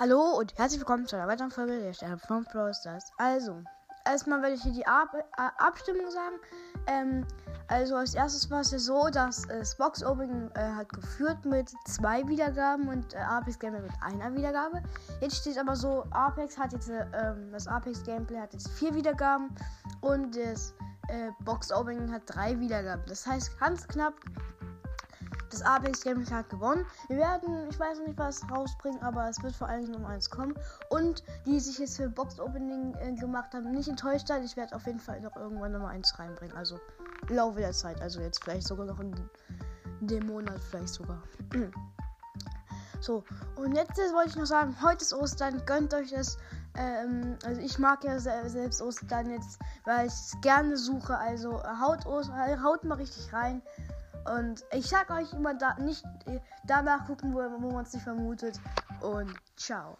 Hallo und herzlich willkommen zu einer weiteren Folge der Sterne von Brawl Stars. Also, erstmal werde ich hier die Ab äh, Abstimmung sagen. Ähm, also als erstes war es ja so, dass äh, Box Opening äh, hat geführt mit zwei Wiedergaben und äh, Apex Gameplay mit einer Wiedergabe. Jetzt steht aber so, Apex hat jetzt äh, ähm, das Apex Gameplay hat jetzt vier Wiedergaben und das äh, Box Opening hat drei Wiedergaben. Das heißt ganz knapp das Apex Gaming hat gewonnen. Wir werden, ich weiß noch nicht, was rausbringen, aber es wird vor allen Dingen um eins kommen. Und die sich jetzt für Box Opening äh, gemacht haben, nicht enttäuscht sein. Ich werde auf jeden Fall noch irgendwann Nummer eins reinbringen. Also im Laufe der Zeit. Also jetzt vielleicht sogar noch in, in dem Monat, vielleicht sogar. so, und jetzt wollte ich noch sagen, heute ist Ostern, gönnt euch das. Ähm, also ich mag ja selbst Ostern jetzt, weil ich es gerne suche. Also haut, haut mal richtig rein. Und ich sag euch immer da nicht äh, danach gucken, wo, wo man es nicht vermutet. Und ciao.